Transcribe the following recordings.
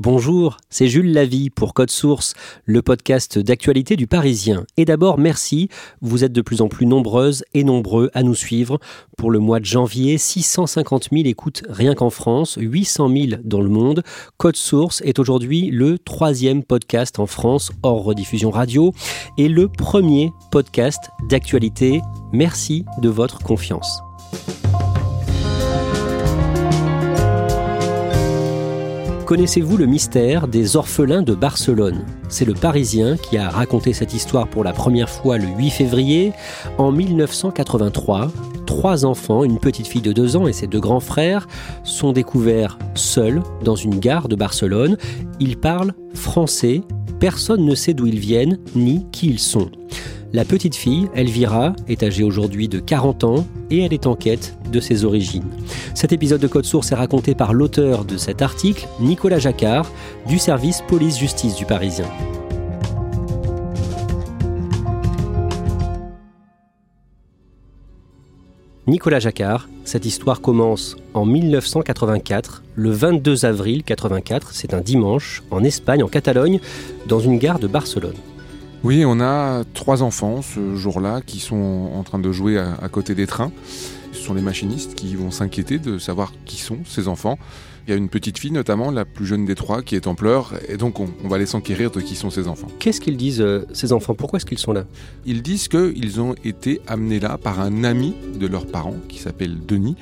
Bonjour, c'est Jules Lavie pour Code Source, le podcast d'actualité du Parisien. Et d'abord, merci, vous êtes de plus en plus nombreuses et nombreux à nous suivre. Pour le mois de janvier, 650 000 écoutes rien qu'en France, 800 000 dans le monde. Code Source est aujourd'hui le troisième podcast en France hors rediffusion radio et le premier podcast d'actualité. Merci de votre confiance. Connaissez-vous le mystère des orphelins de Barcelone? C'est le Parisien qui a raconté cette histoire pour la première fois le 8 février. En 1983, trois enfants, une petite fille de deux ans et ses deux grands frères, sont découverts seuls dans une gare de Barcelone. Ils parlent français, personne ne sait d'où ils viennent ni qui ils sont. La petite fille, Elvira, est âgée aujourd'hui de 40 ans et elle est en quête de ses origines. Cet épisode de Code Source est raconté par l'auteur de cet article, Nicolas Jacquard, du service police-justice du Parisien. Nicolas Jacquard, cette histoire commence en 1984, le 22 avril 84, c'est un dimanche, en Espagne, en Catalogne, dans une gare de Barcelone. Oui, on a trois enfants ce jour-là qui sont en train de jouer à, à côté des trains. Ce sont les machinistes qui vont s'inquiéter de savoir qui sont ces enfants. Il y a une petite fille notamment, la plus jeune des trois, qui est en pleurs, et donc on, on va les s'enquérir de qui sont ces enfants. Qu'est-ce qu'ils disent, euh, ces enfants? Pourquoi est-ce qu'ils sont là? Ils disent qu'ils ont été amenés là par un ami de leurs parents, qui s'appelle Denis,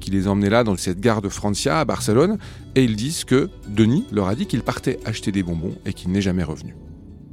qui les a emmenés là dans cette gare de Francia à Barcelone, et ils disent que Denis leur a dit qu'il partait acheter des bonbons et qu'il n'est jamais revenu.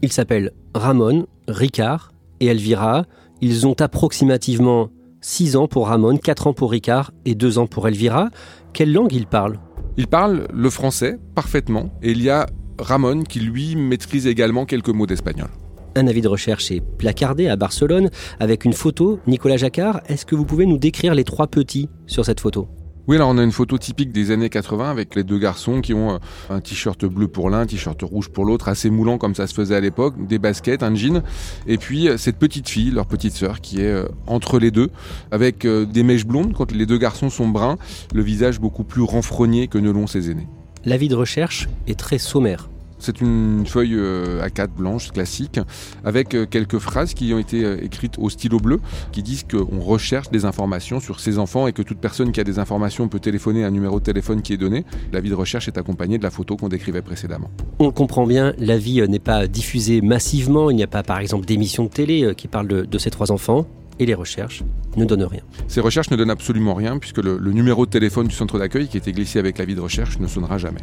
Ils s'appellent Ramon, Ricard et Elvira. Ils ont approximativement 6 ans pour Ramon, 4 ans pour Ricard et 2 ans pour Elvira. Quelle langue ils parlent? Ils parlent le français parfaitement, et il y a Ramon qui lui maîtrise également quelques mots d'espagnol. Un avis de recherche est placardé à Barcelone avec une photo. Nicolas Jacquard, est-ce que vous pouvez nous décrire les trois petits sur cette photo? Oui, alors on a une photo typique des années 80 avec les deux garçons qui ont euh, un t-shirt bleu pour l'un, un t-shirt rouge pour l'autre, assez moulant comme ça se faisait à l'époque, des baskets, un jean, et puis euh, cette petite fille, leur petite sœur, qui est euh, entre les deux, avec des mèches blondes quand les deux garçons sont bruns, le visage beaucoup plus renfrogné que ne l'ont ses aînés. L'avis de recherche est très sommaire. C'est une feuille euh, A4 blanche classique avec euh, quelques phrases qui ont été euh, écrites au stylo bleu qui disent qu'on recherche des informations sur ces enfants et que toute personne qui a des informations peut téléphoner à un numéro de téléphone qui est donné. L'avis de recherche est accompagné de la photo qu'on décrivait précédemment. On comprend bien, l'avis euh, n'est pas diffusé massivement. Il n'y a pas, par exemple, d'émissions de télé qui parlent de, de ces trois enfants. Et les recherches ne donnent rien. Ces recherches ne donnent absolument rien puisque le, le numéro de téléphone du centre d'accueil qui était glissé avec l'avis de recherche ne sonnera jamais.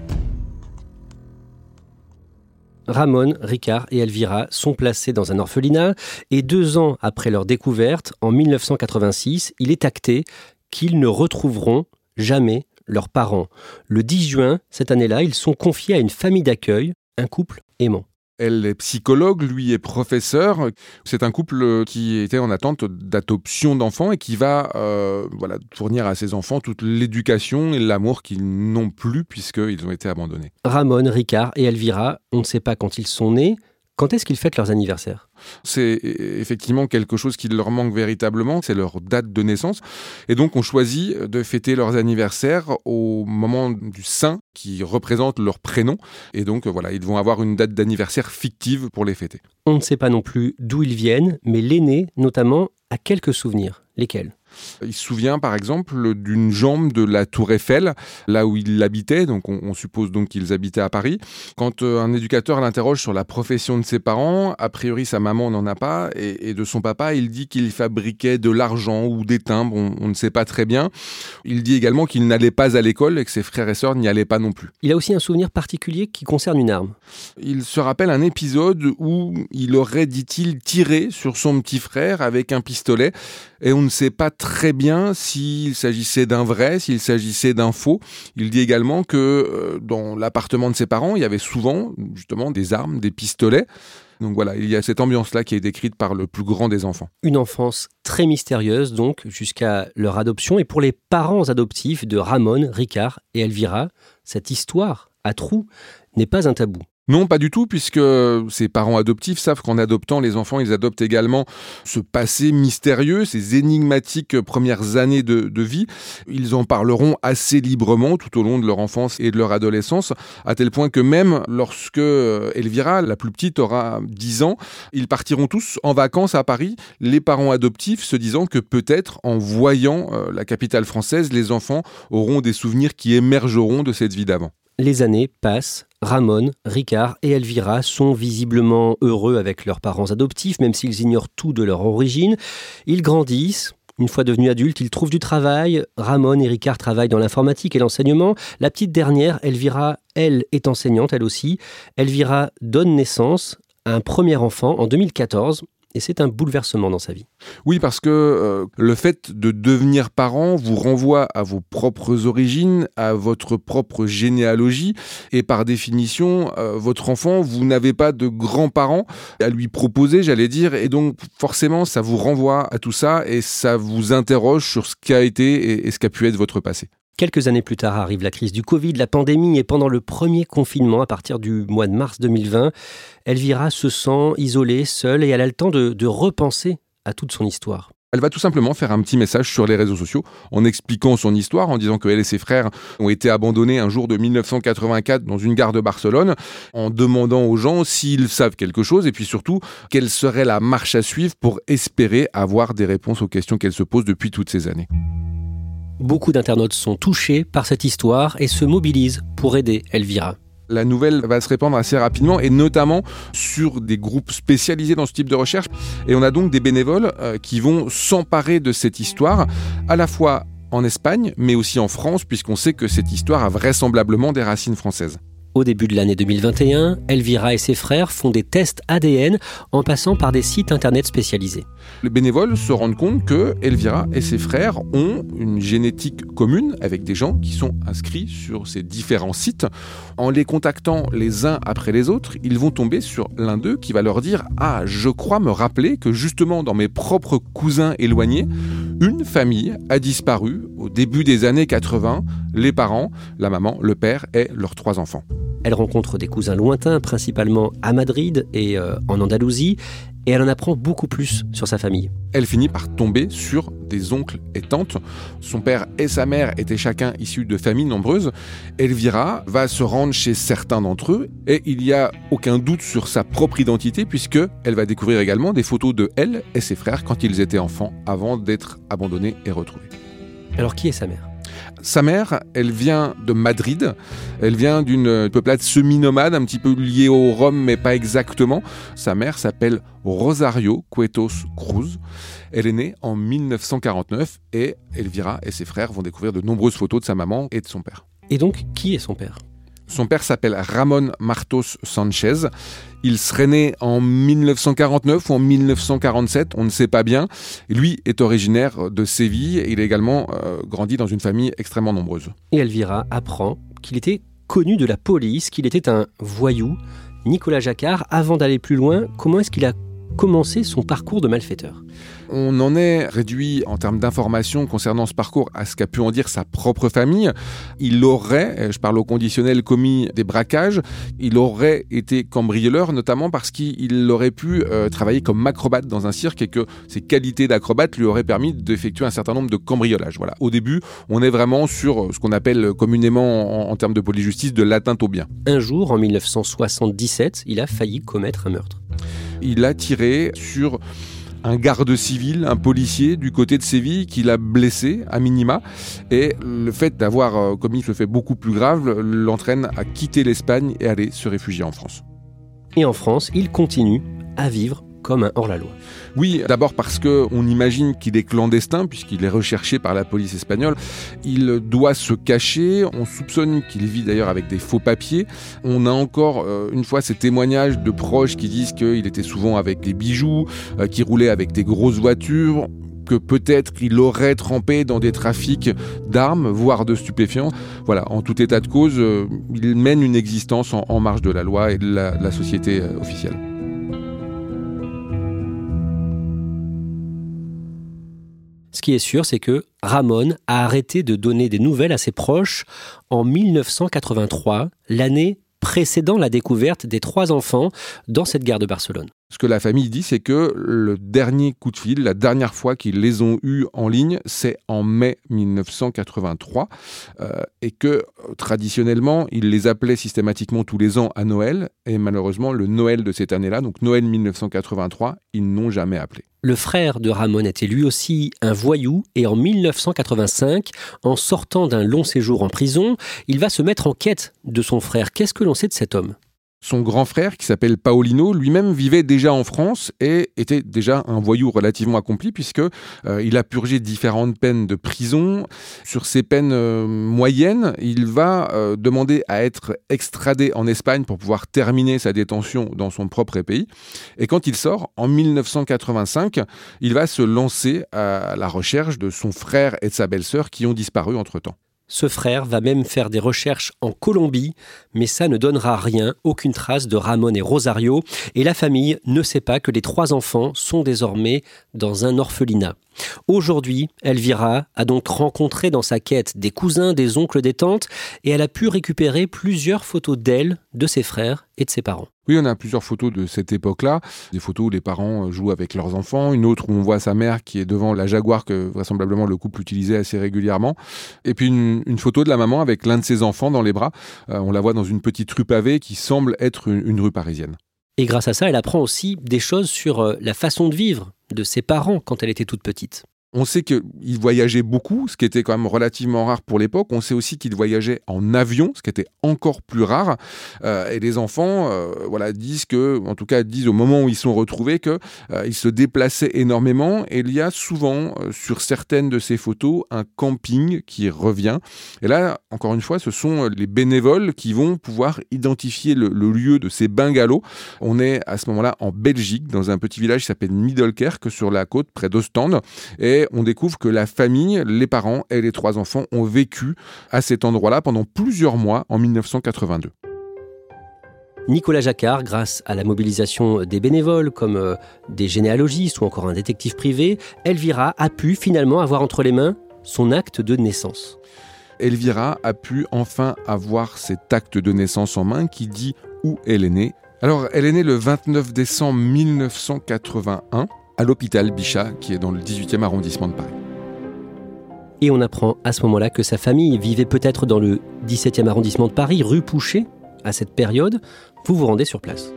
Ramon, Ricard et Elvira sont placés dans un orphelinat et deux ans après leur découverte, en 1986, il est acté qu'ils ne retrouveront jamais leurs parents. Le 10 juin, cette année-là, ils sont confiés à une famille d'accueil, un couple aimant. Elle est psychologue, lui est professeur. C'est un couple qui était en attente d'adoption d'enfants et qui va euh, voilà, fournir à ses enfants toute l'éducation et l'amour qu'ils n'ont plus puisqu'ils ont été abandonnés. Ramon, Ricard et Elvira, on ne sait pas quand ils sont nés. Quand est-ce qu'ils fêtent leurs anniversaires? C'est effectivement quelque chose qui leur manque véritablement, c'est leur date de naissance. Et donc on choisit de fêter leurs anniversaires au moment du saint qui représente leur prénom. Et donc voilà, ils vont avoir une date d'anniversaire fictive pour les fêter. On ne sait pas non plus d'où ils viennent, mais l'aîné, notamment, a quelques souvenirs. Lesquels? Il se souvient par exemple d'une jambe de la tour Eiffel, là où il habitait, donc on, on suppose donc qu'ils habitaient à Paris. Quand euh, un éducateur l'interroge sur la profession de ses parents, a priori sa maman n'en a pas, et, et, de son papa, il dit qu'il fabriquait de l'argent ou des timbres, on, on, ne sait pas très bien. Il dit également qu'il n'allait pas à l'école et que ses frères et sœurs n'y allaient pas non plus. Il a aussi un souvenir particulier qui concerne une arme. Il se rappelle un épisode où il aurait, dit-il, tiré sur son petit frère avec un pistolet et on ne sait pas très bien s'il s'agissait d'un vrai, s'il s'agissait d'un faux. Il dit également que euh, dans l'appartement de ses parents, il y avait souvent justement des armes, des pistolets. Donc voilà, il y a cette ambiance-là qui est décrite par le plus grand des enfants. Une enfance très mystérieuse, donc, jusqu'à leur adoption. Et pour les parents adoptifs de Ramon, Ricard et Elvira, cette histoire à trous n'est pas un tabou. Non, pas du tout, puisque ses parents adoptifs savent qu'en adoptant les enfants, ils adoptent également ce passé mystérieux, ces énigmatiques premières années de, de, vie. Ils en parleront assez librement tout au long de leur enfance et de leur adolescence, à tel point que même lorsque Elvira, la plus petite, aura 10 ans, ils partiront tous en vacances à Paris, les parents adoptifs se disant que peut-être en voyant la capitale française, les enfants auront des souvenirs qui émergeront de cette vie d'avant. Les années passent, Ramon, Ricard et Elvira sont visiblement heureux avec leurs parents adoptifs, même s'ils ignorent tout de leur origine. Ils grandissent. Une fois devenus adultes, ils trouvent du travail. Ramon et Ricard travaillent dans l'informatique et l'enseignement. La petite dernière, Elvira, elle, est enseignante, elle aussi. Elvira donne naissance à un premier enfant en 2014 et c'est un bouleversement dans sa vie. Oui, parce que euh, le fait de devenir parent vous renvoie à vos propres origines, à votre propre généalogie, et par définition, euh, votre enfant, vous n'avez pas de grands-parents à lui proposer, j'allais dire, et donc forcément, ça vous renvoie à tout ça, et ça vous interroge sur ce qu'a été et, et ce qu'a pu être votre passé. Quelques années plus tard arrive la crise du Covid, la pandémie, et pendant le premier confinement, à partir du mois de mars 2020, Elvira se sent isolée, seule, et elle a le temps de, repenser à toute son histoire. Elle va tout simplement faire un petit message sur les réseaux sociaux en expliquant son histoire, en disant qu'elle et ses frères ont été abandonnés un jour de 1984 dans une gare de Barcelone, en demandant aux gens s'ils savent quelque chose et puis surtout quelle serait la marche à suivre pour espérer avoir des réponses aux questions qu'elle se pose depuis toutes ces années. Beaucoup d'internautes sont touchés par cette histoire et se mobilisent pour aider Elvira. La nouvelle va se répandre assez rapidement et notamment sur des groupes spécialisés dans ce type de recherche. Et on a donc des bénévoles euh, qui vont s'emparer de cette histoire, à la fois en Espagne, mais aussi en France, puisqu'on sait que cette histoire a vraisemblablement des racines françaises. Au début de l'année 2021, Elvira et ses frères font des tests ADN en passant par des sites internet spécialisés. Les bénévoles se rendent compte que Elvira et ses frères ont une génétique commune avec des gens qui sont inscrits sur ces différents sites. En les contactant les uns après les autres, ils vont tomber sur l'un d'eux qui va leur dire Ah, je crois me rappeler que justement dans mes propres cousins éloignés, une famille a disparu au début des années 80, les parents, la maman, le père et leurs trois enfants. Elle rencontre des cousins lointains, principalement à Madrid et euh, en Andalousie, et elle en apprend beaucoup plus sur sa famille. Elle finit par tomber sur des oncles et tantes. Son père et sa mère étaient chacun issus de familles nombreuses. Elvira va se rendre chez certains d'entre eux et il n'y a aucun doute sur sa propre identité puisque elle va découvrir également des photos de elle et ses frères quand ils étaient enfants avant d'être abandonnés et retrouvés. Alors qui est sa mère? Sa mère, elle vient de Madrid. Elle vient d'une peuplade semi-nomade, un petit peu liée au Rhum, mais pas exactement. Sa mère s'appelle Rosario Cuetos Cruz. Elle est née en 1949 et Elvira et ses frères vont découvrir de nombreuses photos de sa maman et de son père. Et donc, qui est son père? Son père s'appelle Ramon Martos Sanchez. Il serait né en 1949 ou en 1947, on ne sait pas bien. Lui est originaire de Séville et il a également euh, grandi dans une famille extrêmement nombreuse. Et Elvira apprend qu'il était connu de la police, qu'il était un voyou. Nicolas Jacquard, avant d'aller plus loin, comment est-ce qu'il a commencé son parcours de malfaiteur on en est réduit en termes d'informations concernant ce parcours à ce qu'a pu en dire sa propre famille. Il aurait, je parle au conditionnel, commis des braquages. Il aurait été cambrioleur, notamment parce qu'il aurait pu euh, travailler comme acrobate dans un cirque et que ses qualités d'acrobate lui auraient permis d'effectuer un certain nombre de cambriolages. Voilà. Au début, on est vraiment sur ce qu'on appelle communément en, en termes de polyjustice de l'atteinte au bien. Un jour, en 1977, il a failli commettre un meurtre. Il a tiré sur un garde civil, un policier du côté de Séville qui l'a blessé à minima. Et le fait d'avoir euh, commis ce fait beaucoup plus grave l'entraîne à quitter l'Espagne et aller se réfugier en France. Et en France, il continue à vivre comme un hors-la-loi. Oui, d'abord parce que on imagine qu'il est clandestin puisqu'il est recherché par la police espagnole. Il doit se cacher. On soupçonne qu'il vit d'ailleurs avec des faux papiers. On a encore euh, une fois ces témoignages de proches qui disent qu'il était souvent avec des bijoux, euh, qu'il roulait avec des grosses voitures que peut-être qu'il aurait trempé dans des trafics d'armes, voire de stupéfiants. Voilà, en tout état de cause, euh, il mène une existence en, marge de la loi et de la société officielle. Ce qui est sûr, c'est que Ramon a arrêté de donner des nouvelles à ses proches en 1983, l'année précédant la découverte des trois enfants dans cette gare de Barcelone. Ce que la famille dit, c'est que le dernier coup de fil, la dernière fois qu'ils les ont eus en ligne, c'est en mai 1983, euh, et que traditionnellement, ils les appelaient systématiquement tous les ans à Noël, et malheureusement, le Noël de cette année-là, donc Noël 1983, ils n'ont jamais appelé. Le frère de Ramon était lui aussi un voyou et en 1985, en sortant d'un long séjour en prison, il va se mettre en quête de son frère. Qu'est-ce que l'on sait de cet homme? Son grand frère, qui s'appelle Paolino, lui-même vivait déjà en France et était déjà un voyou relativement accompli puisque euh, il a purgé différentes peines de prison. Sur ces peines euh, moyennes, il va euh, demander à être extradé en Espagne pour pouvoir terminer sa détention dans son propre pays. Et quand il sort, en 1985, il va se lancer à la recherche de son frère et de sa belle-sœur qui ont disparu entre-temps. Ce frère va même faire des recherches en Colombie, mais ça ne donnera rien, aucune trace de Ramon et Rosario, et la famille ne sait pas que les trois enfants sont désormais dans un orphelinat. Aujourd'hui, Elvira a donc rencontré dans sa quête des cousins, des oncles, des tantes, et elle a pu récupérer plusieurs photos d'elle, de ses frères et de ses parents. Oui, on a plusieurs photos de cette époque-là. Des photos où les parents jouent avec leurs enfants, une autre où on voit sa mère qui est devant la Jaguar que vraisemblablement le couple utilisait assez régulièrement. Et puis une, photo de la maman avec l'un de ses enfants dans les bras. Euh, on la voit dans une petite rue pavée qui semble être une rue parisienne. Et grâce à ça, elle apprend aussi des choses sur euh, la façon de vivre de ses parents quand elle était toute petite. On sait qu'il voyageait beaucoup, ce qui était quand même relativement rare pour l'époque. On sait aussi qu'il voyageait en avion, ce qui était encore plus rare. Euh, et les enfants, euh, voilà, disent que, en tout cas, disent au moment où ils sont retrouvés que euh, se déplaçaient énormément. Et il y a souvent sur certaines de ces photos un camping qui revient. Et là, encore une fois, ce sont les bénévoles qui vont pouvoir identifier le, lieu de ces bungalows. On est à ce moment-là en Belgique, dans un petit village qui s'appelle Middelkerk, sur la côte, près d'Ostende. Et on découvre que la famille, les parents et les trois enfants ont vécu à cet endroit-là pendant plusieurs mois en 1982. Nicolas Jacquard, grâce à la mobilisation des bénévoles comme euh, des généalogistes ou encore un détective privé, Elvira a pu finalement avoir entre les mains son acte de naissance. Elvira a pu enfin avoir cet acte de naissance en main qui dit où elle est née. Alors, elle est née le 29 décembre 1981 à l'hôpital Bichat, qui est dans le 18e arrondissement de Paris. Et on apprend à ce moment-là que sa famille vivait peut-être dans le 17e arrondissement de Paris, rue Pouchet, à cette période. Vous vous rendez sur place.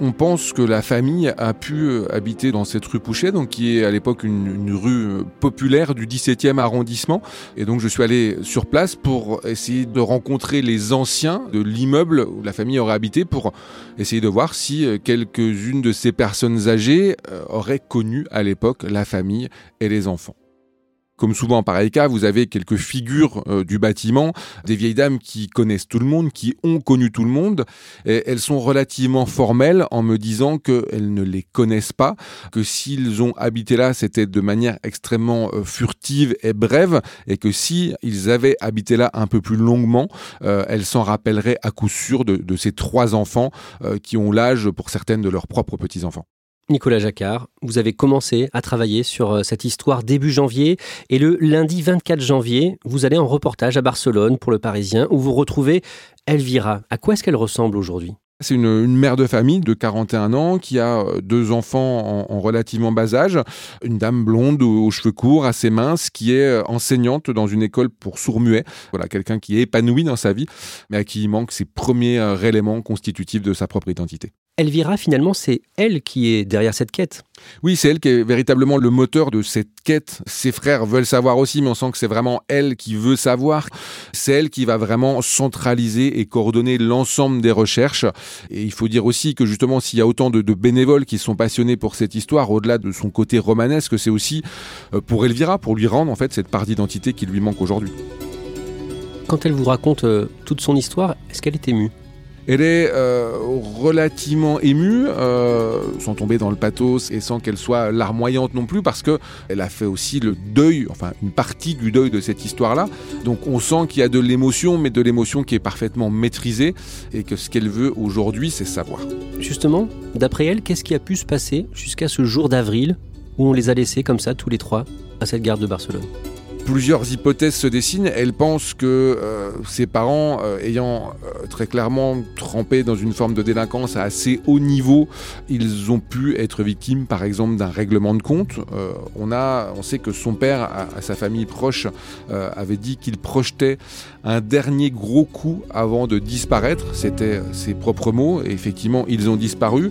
On pense que la famille a pu euh, habiter dans cette rue Pouchet, donc qui est à l'époque une, rue euh, populaire du 17e arrondissement. Et donc je suis allé sur place pour essayer de rencontrer les anciens de l'immeuble où la famille aurait habité pour essayer de voir si euh, quelques-unes de ces personnes âgées auraient connu à l'époque la famille et les enfants. Comme souvent en pareil cas, vous avez quelques figures euh, du bâtiment, des vieilles dames qui connaissent tout le monde, qui ont connu tout le monde. Et elles sont relativement formelles en me disant qu'elles ne les connaissent pas, que s'ils ont habité là, c'était de manière extrêmement euh, furtive et brève, et que si ils avaient habité là un peu plus longuement, euh, elles s'en rappelleraient à coup sûr de, de ces trois enfants qui ont l'âge pour certaines de leurs propres petits-enfants. Nicolas Jacquard, vous avez commencé à travailler sur euh, cette histoire début janvier et le lundi 24 janvier, vous allez en reportage à Barcelone pour le Parisien où vous retrouvez Elvira. À quoi est-ce qu'elle ressemble aujourd'hui? C'est une, mère de famille de 41 ans qui a euh, deux enfants en, relativement bas âge, une dame blonde aux, cheveux courts, assez mince, qui est euh, enseignante dans une école pour sourds-muets. Voilà, quelqu'un qui est épanoui dans sa vie, mais à qui il manque ses premiers éléments constitutifs de sa propre identité. Elvira, finalement, c'est elle qui est derrière cette quête. Oui, c'est elle qui est véritablement le moteur de cette quête. Ses frères veulent savoir aussi, mais on sent que c'est vraiment elle qui veut savoir. C'est elle qui va vraiment centraliser et coordonner l'ensemble des recherches. Et il faut dire aussi que justement, s'il y a autant de, de, bénévoles qui sont passionnés pour cette histoire, au-delà de son côté romanesque, c'est aussi euh, pour Elvira, pour lui rendre en fait cette part d'identité qui lui manque aujourd'hui. Quand elle vous raconte euh, toute son histoire, est-ce qu'elle est émue elle est euh, relativement émue, euh, sans tomber dans le pathos et sans qu'elle soit larmoyante non plus, parce que elle a fait aussi le deuil, enfin une partie du deuil de cette histoire-là. Donc on sent qu'il y a de l'émotion, mais de l'émotion qui est parfaitement maîtrisée, et que ce qu'elle veut aujourd'hui, c'est savoir. Justement, d'après elle, qu'est-ce qui a pu se passer jusqu'à ce jour d'avril où on les a laissés comme ça tous les trois à cette gare de Barcelone? Plusieurs hypothèses se dessinent. Elle pense que euh, ses parents, euh, ayant euh, très clairement trempé dans une forme de délinquance à assez haut niveau, ils ont pu être victimes, par exemple, d'un règlement de compte. on a, on sait que son père, à, sa famille proche, avait dit qu'il projetait un dernier gros coup avant de disparaître. C'était ses propres mots. Effectivement, ils ont disparu.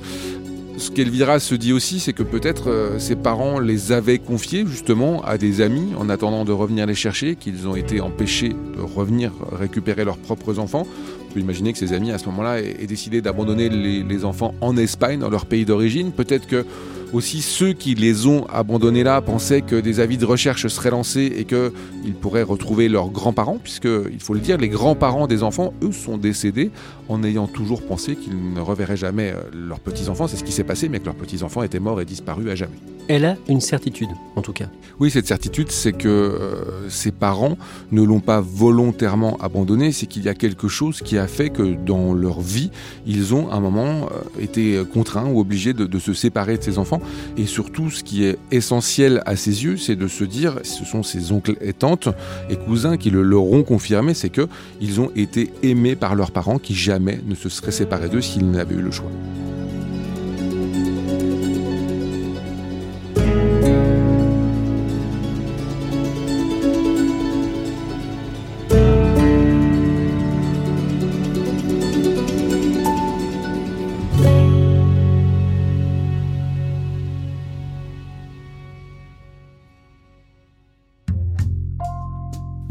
Ce qu'Elvira se dit aussi, c'est que peut-être euh, ses parents les avaient confiés justement à des amis en attendant de revenir les chercher, qu'ils ont été empêchés de revenir récupérer leurs propres enfants. On peut imaginer que ces amis à ce moment-là aient décidé d'abandonner les, les enfants en Espagne, dans leur pays d'origine. Peut-être que aussi, ceux qui les ont abandonnés là pensaient que des avis de recherche seraient lancés et qu'ils pourraient retrouver leurs grands-parents, puisque, il faut le dire, les grands-parents des enfants, eux, sont décédés en ayant toujours pensé qu'ils ne reverraient jamais euh, leurs petits-enfants. C'est ce qui s'est passé, mais que leurs petits-enfants étaient morts et disparus à jamais. Elle a une certitude, en tout cas. Oui, cette certitude, c'est que euh, ses parents ne l'ont pas volontairement abandonné, c'est qu'il y a quelque chose qui a fait que dans leur vie, ils ont à un moment euh, été contraints ou obligés de, de se séparer de ses enfants. Et surtout, ce qui est essentiel à ses yeux, c'est de se dire, ce sont ses oncles et tantes et cousins qui le leur ont confirmé, c'est que ils ont été aimés par leurs parents qui jamais ne se seraient séparés d'eux s'ils n'avaient eu le choix.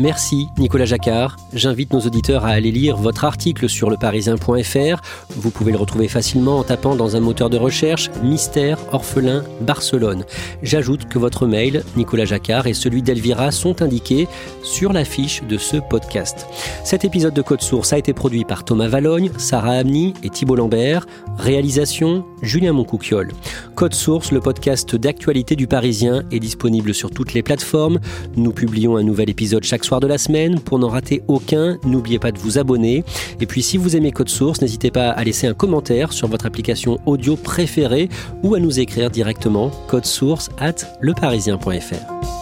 Merci Nicolas Jacquard. J'invite nos auditeurs à aller lire votre article sur leparisien.fr. Vous pouvez le retrouver facilement en tapant dans un moteur de recherche Mystère orphelin Barcelone. J'ajoute que votre mail, Nicolas Jacquard, et celui d'Elvira sont indiqués sur l'affiche de ce podcast. Cet épisode de Code Source a été produit par Thomas Valogne, Sarah Amni et Thibault Lambert. Réalisation Julien Moncouquiole. Code Source, le podcast d'actualité du Parisien, est disponible sur toutes les plateformes. Nous publions un nouvel épisode chaque soir de la semaine. Pour n'en rater aucun, n'oubliez pas de vous abonner. Et puis si vous aimez Code Source, n'hésitez pas à laisser un commentaire sur votre application audio préférée ou à nous écrire directement source at leparisien.fr.